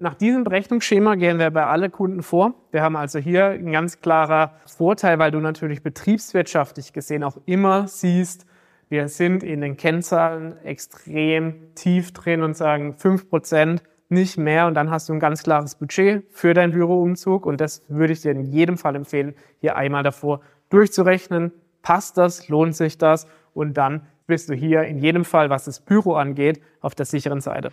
Nach diesem Berechnungsschema gehen wir bei allen Kunden vor. Wir haben also hier ein ganz klarer Vorteil, weil du natürlich betriebswirtschaftlich gesehen auch immer siehst, wir sind in den Kennzahlen extrem tief drin und sagen fünf Prozent nicht mehr und dann hast du ein ganz klares Budget für deinen Büroumzug und das würde ich dir in jedem Fall empfehlen, hier einmal davor durchzurechnen. Passt das? Lohnt sich das? Und dann bist du hier in jedem Fall, was das Büro angeht, auf der sicheren Seite.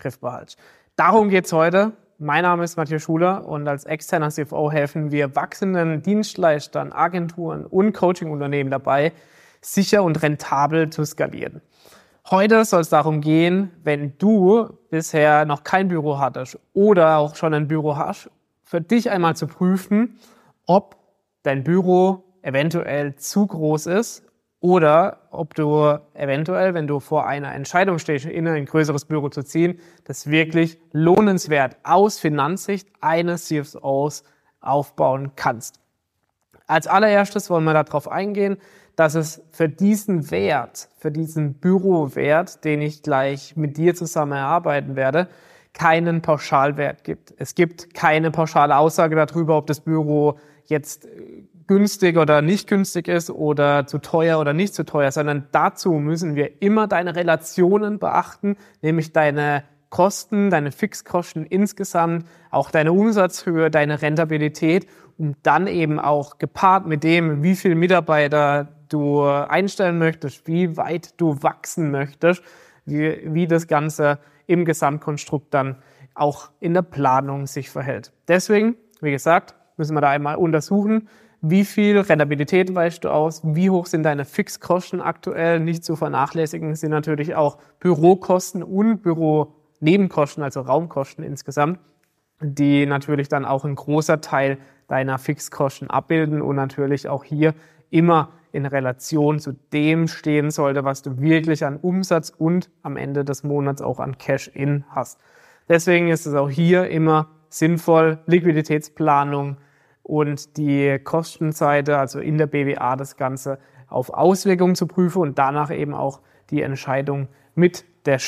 Griff behaltst. Darum geht's heute. Mein Name ist Matthias Schuler und als externer CFO helfen wir wachsenden Dienstleistern, Agenturen und Coaching-Unternehmen dabei, sicher und rentabel zu skalieren. Heute soll es darum gehen, wenn du bisher noch kein Büro hattest oder auch schon ein Büro hast, für dich einmal zu prüfen, ob dein Büro eventuell zu groß ist oder ob du eventuell, wenn du vor einer Entscheidung stehst, in ein größeres Büro zu ziehen, das wirklich lohnenswert aus Finanzsicht eines CFOs aufbauen kannst. Als allererstes wollen wir darauf eingehen, dass es für diesen Wert, für diesen Bürowert, den ich gleich mit dir zusammen erarbeiten werde, keinen Pauschalwert gibt. Es gibt keine pauschale Aussage darüber, ob das Büro jetzt günstig oder nicht günstig ist oder zu teuer oder nicht zu teuer, sondern dazu müssen wir immer deine Relationen beachten, nämlich deine Kosten, deine Fixkosten insgesamt, auch deine Umsatzhöhe, deine Rentabilität, um dann eben auch gepaart mit dem, wie viel Mitarbeiter du einstellen möchtest, wie weit du wachsen möchtest, wie, wie das Ganze im Gesamtkonstrukt dann auch in der Planung sich verhält. Deswegen, wie gesagt, müssen wir da einmal untersuchen, wie viel Rentabilität weißt du aus? Wie hoch sind deine Fixkosten aktuell? Nicht zu vernachlässigen sind natürlich auch Bürokosten und Büronebenkosten, also Raumkosten insgesamt, die natürlich dann auch ein großer Teil deiner Fixkosten abbilden und natürlich auch hier immer in Relation zu dem stehen sollte, was du wirklich an Umsatz und am Ende des Monats auch an Cash-In hast. Deswegen ist es auch hier immer sinnvoll, Liquiditätsplanung und die Kostenseite, also in der BWA das Ganze auf Auswirkungen zu prüfen und danach eben auch die Entscheidung mit der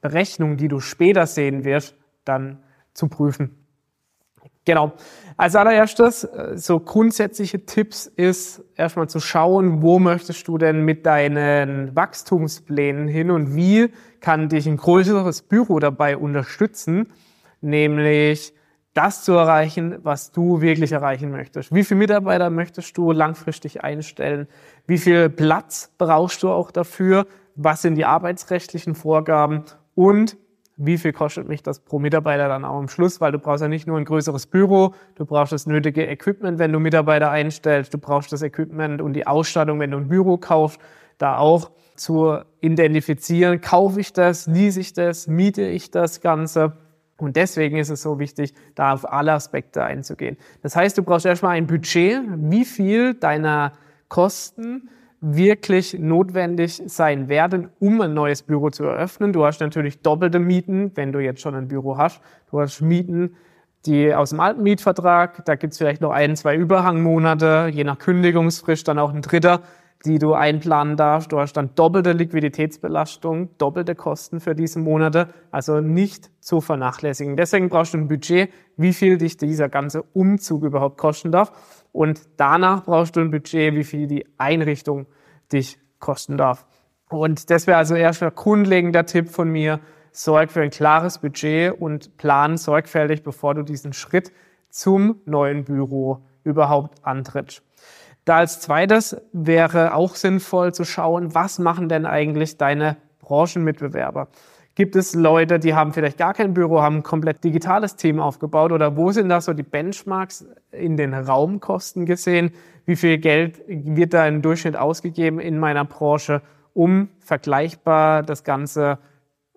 Berechnung, die du später sehen wirst, dann zu prüfen. Genau. Als allererstes, äh, so grundsätzliche Tipps ist erstmal zu schauen, wo möchtest du denn mit deinen Wachstumsplänen hin und wie kann dich ein größeres Büro dabei unterstützen, nämlich das zu erreichen, was du wirklich erreichen möchtest. Wie viele Mitarbeiter möchtest du langfristig einstellen? Wie viel Platz brauchst du auch dafür? Was sind die arbeitsrechtlichen Vorgaben? Und wie viel kostet mich das pro Mitarbeiter dann auch am Schluss? Weil du brauchst ja nicht nur ein größeres Büro, du brauchst das nötige Equipment, wenn du Mitarbeiter einstellst, du brauchst das Equipment und die Ausstattung, wenn du ein Büro kaufst, da auch zu identifizieren, kaufe ich das, lease ich das, miete ich das Ganze und deswegen ist es so wichtig, da auf alle Aspekte einzugehen. Das heißt, du brauchst erstmal ein Budget, wie viel deiner Kosten wirklich notwendig sein werden, um ein neues Büro zu eröffnen. Du hast natürlich doppelte Mieten, wenn du jetzt schon ein Büro hast. Du hast Mieten, die aus dem alten Mietvertrag, da gibt's vielleicht noch ein, zwei Überhangmonate, je nach Kündigungsfrist dann auch ein dritter die du einplanen darfst. Du hast dann doppelte Liquiditätsbelastung, doppelte Kosten für diese Monate, also nicht zu vernachlässigen. Deswegen brauchst du ein Budget, wie viel dich dieser ganze Umzug überhaupt kosten darf. Und danach brauchst du ein Budget, wie viel die Einrichtung dich kosten darf. Und das wäre also erst ein grundlegender Tipp von mir. Sorg für ein klares Budget und plan sorgfältig, bevor du diesen Schritt zum neuen Büro überhaupt antrittst. Da als zweites wäre auch sinnvoll zu schauen, was machen denn eigentlich deine Branchenmitbewerber? Gibt es Leute, die haben vielleicht gar kein Büro, haben ein komplett digitales Team aufgebaut oder wo sind da so die Benchmarks in den Raumkosten gesehen? Wie viel Geld wird da im Durchschnitt ausgegeben in meiner Branche, um vergleichbar das Ganze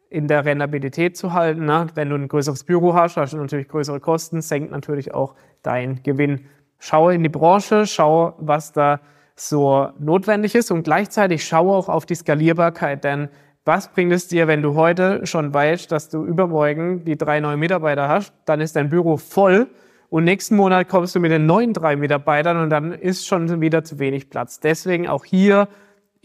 in der Rentabilität zu halten. Ne? Wenn du ein größeres Büro hast, hast du natürlich größere Kosten, senkt natürlich auch dein Gewinn. Schau in die Branche, schau, was da so notwendig ist und gleichzeitig schau auch auf die Skalierbarkeit, denn was bringt es dir, wenn du heute schon weißt, dass du übermorgen die drei neuen Mitarbeiter hast, dann ist dein Büro voll und nächsten Monat kommst du mit den neuen drei Mitarbeitern und dann ist schon wieder zu wenig Platz. Deswegen auch hier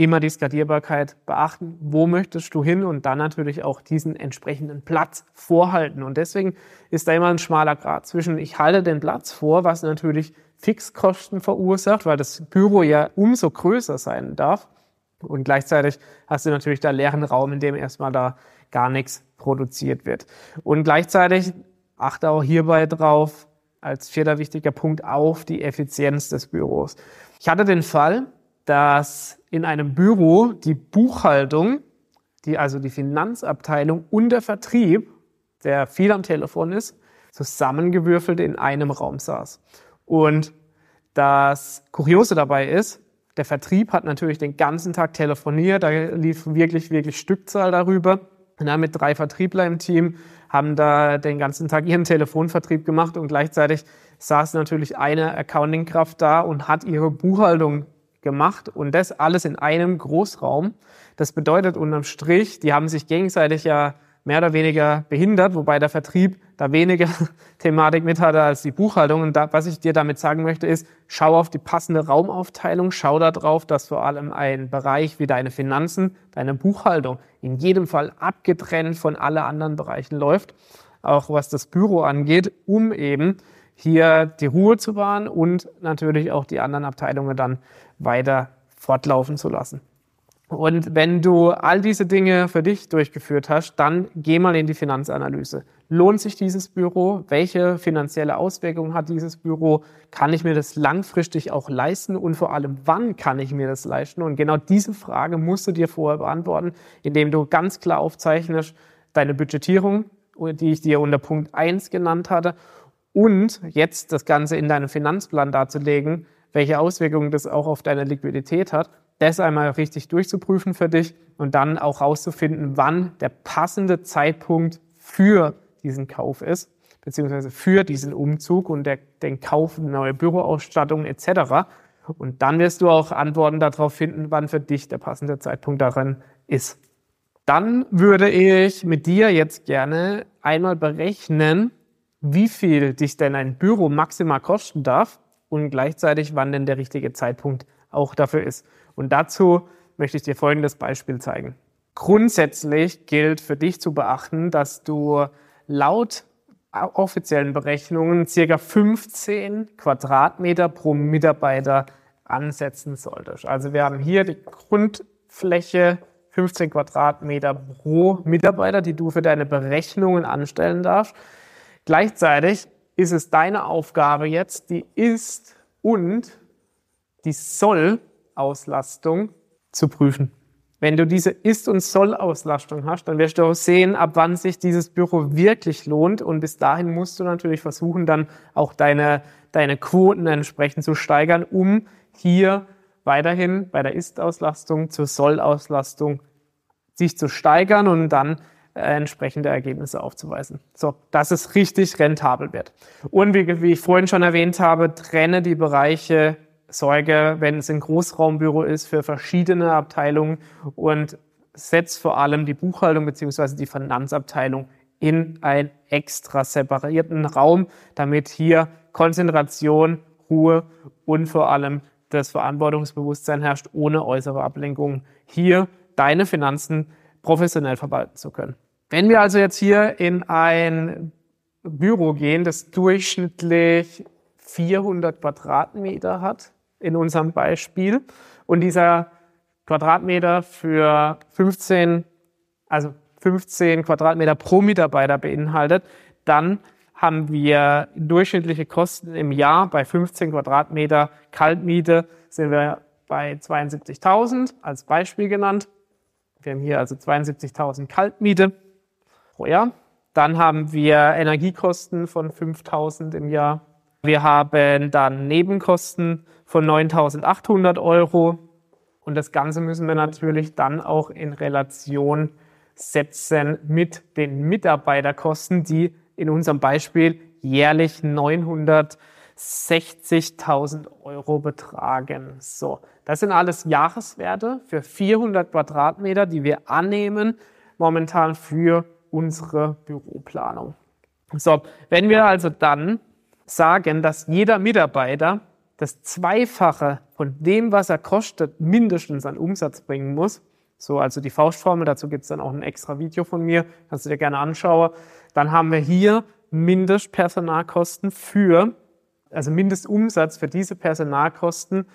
immer die Skalierbarkeit beachten. Wo möchtest du hin? Und dann natürlich auch diesen entsprechenden Platz vorhalten. Und deswegen ist da immer ein schmaler Grad zwischen, ich halte den Platz vor, was natürlich Fixkosten verursacht, weil das Büro ja umso größer sein darf. Und gleichzeitig hast du natürlich da leeren Raum, in dem erstmal da gar nichts produziert wird. Und gleichzeitig achte auch hierbei drauf, als vierter wichtiger Punkt, auf die Effizienz des Büros. Ich hatte den Fall, dass in einem Büro die Buchhaltung, die, also die Finanzabteilung und der Vertrieb, der viel am Telefon ist, zusammengewürfelt in einem Raum saß. Und das Kuriose dabei ist, der Vertrieb hat natürlich den ganzen Tag telefoniert, da lief wirklich, wirklich Stückzahl darüber. Und dann mit drei Vertriebler im Team haben da den ganzen Tag ihren Telefonvertrieb gemacht und gleichzeitig saß natürlich eine Accountingkraft da und hat ihre Buchhaltung gemacht und das alles in einem Großraum. Das bedeutet unterm Strich, die haben sich gegenseitig ja mehr oder weniger behindert, wobei der Vertrieb da weniger Thematik mit hatte als die Buchhaltung. Und da, was ich dir damit sagen möchte, ist, schau auf die passende Raumaufteilung, schau darauf, dass vor allem ein Bereich wie deine Finanzen, deine Buchhaltung in jedem Fall abgetrennt von alle anderen Bereichen läuft, auch was das Büro angeht, um eben hier die Ruhe zu wahren und natürlich auch die anderen Abteilungen dann weiter fortlaufen zu lassen. Und wenn du all diese Dinge für dich durchgeführt hast, dann geh mal in die Finanzanalyse. Lohnt sich dieses Büro? Welche finanzielle Auswirkungen hat dieses Büro? Kann ich mir das langfristig auch leisten? Und vor allem, wann kann ich mir das leisten? Und genau diese Frage musst du dir vorher beantworten, indem du ganz klar aufzeichnest, deine Budgetierung, die ich dir unter Punkt 1 genannt hatte, und jetzt das Ganze in deinem Finanzplan darzulegen, welche Auswirkungen das auch auf deine Liquidität hat, das einmal richtig durchzuprüfen für dich und dann auch rauszufinden, wann der passende Zeitpunkt für diesen Kauf ist, beziehungsweise für diesen Umzug und der, den Kauf neue Büroausstattung etc. Und dann wirst du auch Antworten darauf finden, wann für dich der passende Zeitpunkt darin ist. Dann würde ich mit dir jetzt gerne einmal berechnen, wie viel dich denn ein Büro maximal kosten darf und gleichzeitig, wann denn der richtige Zeitpunkt auch dafür ist. Und dazu möchte ich dir folgendes Beispiel zeigen. Grundsätzlich gilt für dich zu beachten, dass du laut offiziellen Berechnungen circa 15 Quadratmeter pro Mitarbeiter ansetzen solltest. Also wir haben hier die Grundfläche 15 Quadratmeter pro Mitarbeiter, die du für deine Berechnungen anstellen darfst. Gleichzeitig ist es deine Aufgabe jetzt, die Ist- und die Soll-Auslastung zu prüfen. Wenn du diese Ist- und Soll-Auslastung hast, dann wirst du auch sehen, ab wann sich dieses Büro wirklich lohnt. Und bis dahin musst du natürlich versuchen, dann auch deine, deine Quoten entsprechend zu steigern, um hier weiterhin bei der Ist-Auslastung zur Soll-Auslastung sich zu steigern und dann entsprechende Ergebnisse aufzuweisen. So, dass es richtig rentabel wird. Und wie, wie ich vorhin schon erwähnt habe, trenne die Bereiche Sorge, wenn es ein Großraumbüro ist, für verschiedene Abteilungen und setzt vor allem die Buchhaltung beziehungsweise die Finanzabteilung in einen extra separierten Raum, damit hier Konzentration, Ruhe und vor allem das Verantwortungsbewusstsein herrscht, ohne äußere Ablenkung, hier deine Finanzen professionell verwalten zu können. Wenn wir also jetzt hier in ein Büro gehen, das durchschnittlich 400 Quadratmeter hat, in unserem Beispiel, und dieser Quadratmeter für 15, also 15 Quadratmeter pro Mitarbeiter beinhaltet, dann haben wir durchschnittliche Kosten im Jahr bei 15 Quadratmeter Kaltmiete sind wir bei 72.000 als Beispiel genannt. Wir haben hier also 72.000 Kaltmiete pro Jahr. Dann haben wir Energiekosten von 5.000 im Jahr. Wir haben dann Nebenkosten von 9.800 Euro. Und das Ganze müssen wir natürlich dann auch in Relation setzen mit den Mitarbeiterkosten, die in unserem Beispiel jährlich 960.000 Euro betragen. So, das sind alles Jahreswerte für 400 Quadratmeter, die wir annehmen momentan für unsere Büroplanung. So, wenn wir also dann sagen, dass jeder Mitarbeiter das Zweifache von dem, was er kostet, mindestens an Umsatz bringen muss, so also die Faustformel, dazu gibt es dann auch ein extra Video von mir, kannst du dir gerne anschauen, dann haben wir hier Mindestpersonalkosten für, also Mindestumsatz für diese Personalkosten,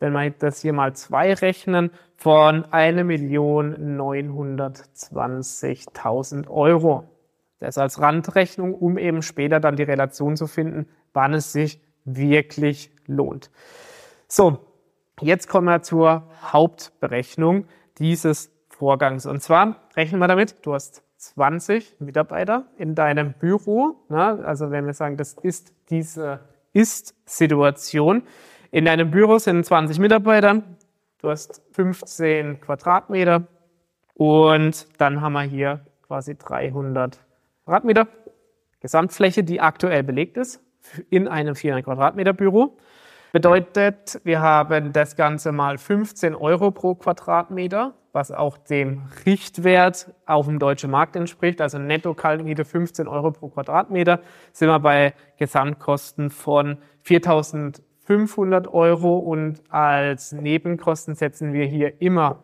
wenn wir das hier mal zwei rechnen, von 1.920.000 Euro. Das als Randrechnung, um eben später dann die Relation zu finden, wann es sich wirklich lohnt. So, jetzt kommen wir zur Hauptberechnung dieses Vorgangs. Und zwar rechnen wir damit, du hast 20 Mitarbeiter in deinem Büro. Ne? Also wenn wir sagen, das ist diese Ist-Situation. In deinem Büro sind 20 Mitarbeiter. Du hast 15 Quadratmeter. Und dann haben wir hier quasi 300 Quadratmeter Gesamtfläche, die aktuell belegt ist in einem 400 Quadratmeter Büro. Bedeutet, wir haben das Ganze mal 15 Euro pro Quadratmeter was auch dem Richtwert auf dem deutschen Markt entspricht, also Netto-Kaltmiete 15 Euro pro Quadratmeter, sind wir bei Gesamtkosten von 4.500 Euro und als Nebenkosten setzen wir hier immer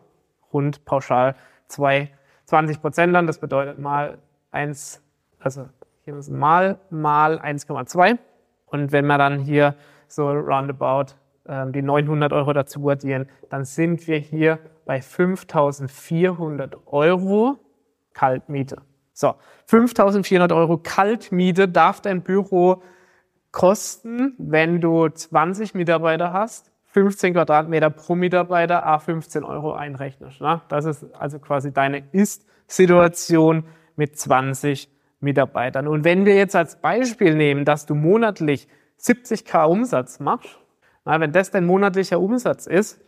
rund pauschal zwei, 20 Prozent an. Das bedeutet mal eins, also hier müssen mal mal 1,2 und wenn wir dann hier so roundabout ähm, die 900 Euro dazu addieren, dann sind wir hier bei 5400 Euro Kaltmiete. So, 5400 Euro Kaltmiete darf dein Büro kosten, wenn du 20 Mitarbeiter hast, 15 Quadratmeter pro Mitarbeiter, a 15 Euro einrechnest. Ne? Das ist also quasi deine Ist-Situation mit 20 Mitarbeitern. Und wenn wir jetzt als Beispiel nehmen, dass du monatlich 70k Umsatz machst, na, wenn das dein monatlicher Umsatz ist,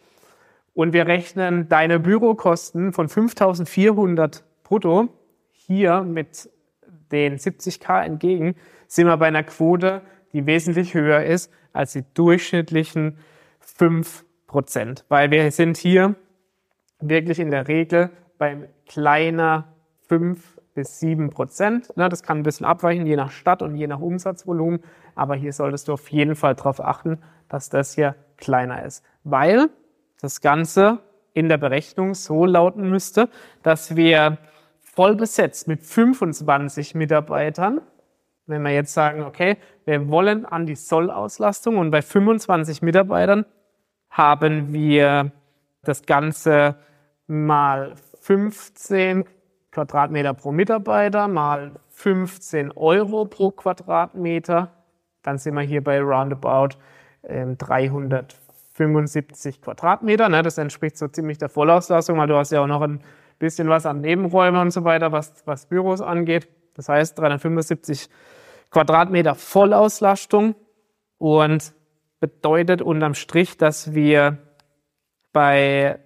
und wir rechnen deine Bürokosten von 5400 brutto hier mit den 70k entgegen, sind wir bei einer Quote, die wesentlich höher ist als die durchschnittlichen 5 Prozent. Weil wir sind hier wirklich in der Regel bei kleiner 5 bis 7 Prozent. Das kann ein bisschen abweichen, je nach Stadt und je nach Umsatzvolumen. Aber hier solltest du auf jeden Fall darauf achten, dass das hier kleiner ist. Weil das Ganze in der Berechnung so lauten müsste, dass wir voll besetzt mit 25 Mitarbeitern, wenn wir jetzt sagen, okay, wir wollen an die Sollauslastung und bei 25 Mitarbeitern haben wir das Ganze mal 15 Quadratmeter pro Mitarbeiter mal 15 Euro pro Quadratmeter, dann sind wir hier bei roundabout äh, 300 75 Quadratmeter. Ne? Das entspricht so ziemlich der Vollauslastung, weil du hast ja auch noch ein bisschen was an Nebenräumen und so weiter, was, was Büros angeht. Das heißt 375 Quadratmeter Vollauslastung und bedeutet unterm Strich, dass wir bei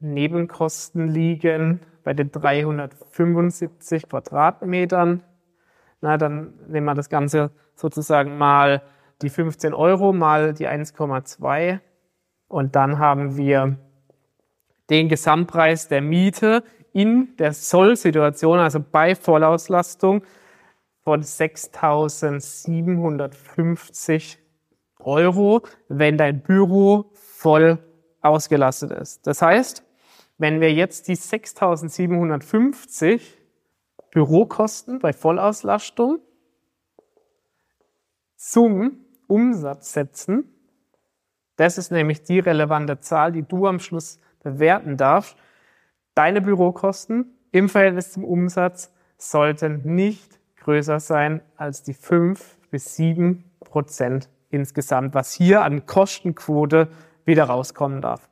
Nebenkosten liegen bei den 375 Quadratmetern. Na, dann nehmen wir das Ganze sozusagen mal die 15 Euro mal die 1,2 und dann haben wir den Gesamtpreis der Miete in der Soll-Situation, also bei Vollauslastung von 6.750 Euro, wenn dein Büro voll ausgelastet ist. Das heißt, wenn wir jetzt die 6.750 Bürokosten bei Vollauslastung zum Umsatz setzen, das ist nämlich die relevante Zahl, die du am Schluss bewerten darfst. Deine Bürokosten im Verhältnis zum Umsatz sollten nicht größer sein als die 5 bis 7 Prozent insgesamt, was hier an Kostenquote wieder rauskommen darf.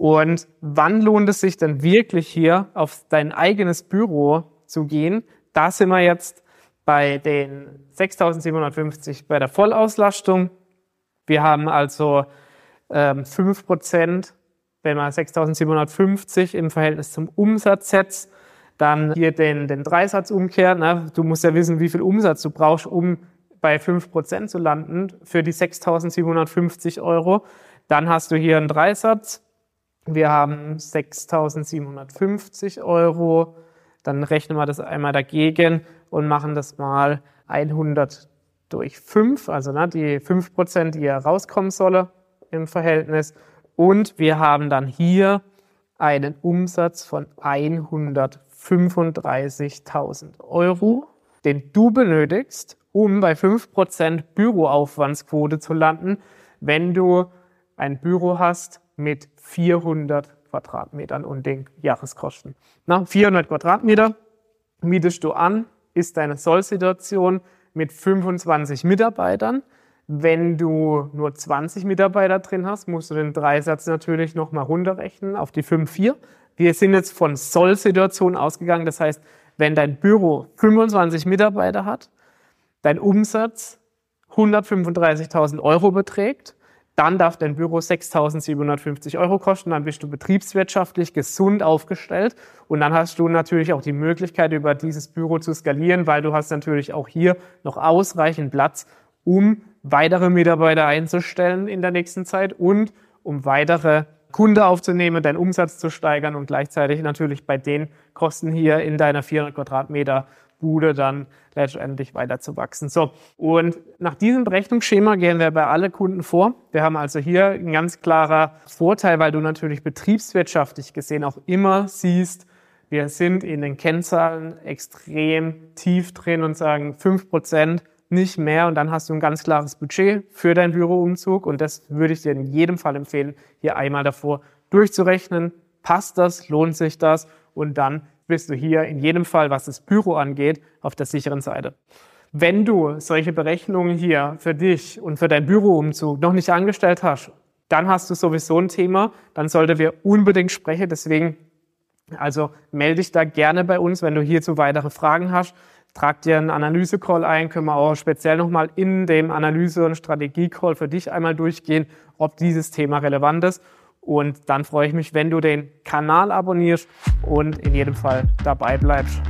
Und wann lohnt es sich denn wirklich hier auf dein eigenes Büro zu gehen? Da sind wir jetzt bei den 6.750 bei der Vollauslastung wir haben also ähm, 5%, wenn man 6.750 im Verhältnis zum Umsatz setzt, Dann hier den, den Dreisatzumkehr. Ne? Du musst ja wissen, wie viel Umsatz du brauchst, um bei 5% zu landen für die 6.750 Euro. Dann hast du hier einen Dreisatz. Wir haben 6.750 Euro. Dann rechnen wir das einmal dagegen und machen das mal 100 durch 5, also ne, die 5%, die hier rauskommen solle im Verhältnis. Und wir haben dann hier einen Umsatz von 135.000 Euro, den du benötigst, um bei 5% Büroaufwandsquote zu landen, wenn du ein Büro hast mit 400 Quadratmetern und den Jahreskosten. Na, 400 Quadratmeter mietest du an, ist deine Sollsituation mit 25 Mitarbeitern. Wenn du nur 20 Mitarbeiter drin hast, musst du den Dreisatz natürlich nochmal runterrechnen auf die 5,4. Wir sind jetzt von Soll-Situation ausgegangen. Das heißt, wenn dein Büro 25 Mitarbeiter hat, dein Umsatz 135.000 Euro beträgt, dann darf dein Büro 6.750 Euro kosten, dann bist du betriebswirtschaftlich gesund aufgestellt und dann hast du natürlich auch die Möglichkeit, über dieses Büro zu skalieren, weil du hast natürlich auch hier noch ausreichend Platz, um weitere Mitarbeiter einzustellen in der nächsten Zeit und um weitere Kunde aufzunehmen, deinen Umsatz zu steigern und gleichzeitig natürlich bei den Kosten hier in deiner 400 Quadratmeter Bude dann letztendlich weiter. So, und nach diesem Berechnungsschema gehen wir bei alle Kunden vor. Wir haben also hier ein ganz klarer Vorteil, weil du natürlich betriebswirtschaftlich gesehen auch immer siehst, wir sind in den Kennzahlen extrem tief drin und sagen fünf Prozent nicht mehr und dann hast du ein ganz klares Budget für deinen Büroumzug und das würde ich dir in jedem Fall empfehlen, hier einmal davor durchzurechnen. Passt das? Lohnt sich das? Und dann bist du hier in jedem Fall, was das Büro angeht, auf der sicheren Seite. Wenn du solche Berechnungen hier für dich und für deinen Büroumzug noch nicht angestellt hast, dann hast du sowieso ein Thema, dann sollten wir unbedingt sprechen. Deswegen, also melde dich da gerne bei uns, wenn du hierzu weitere Fragen hast. Trag dir einen Analyse-Call ein, können wir auch speziell nochmal in dem Analyse- und Strategie-Call für dich einmal durchgehen, ob dieses Thema relevant ist. Und dann freue ich mich, wenn du den Kanal abonnierst und in jedem Fall dabei bleibst.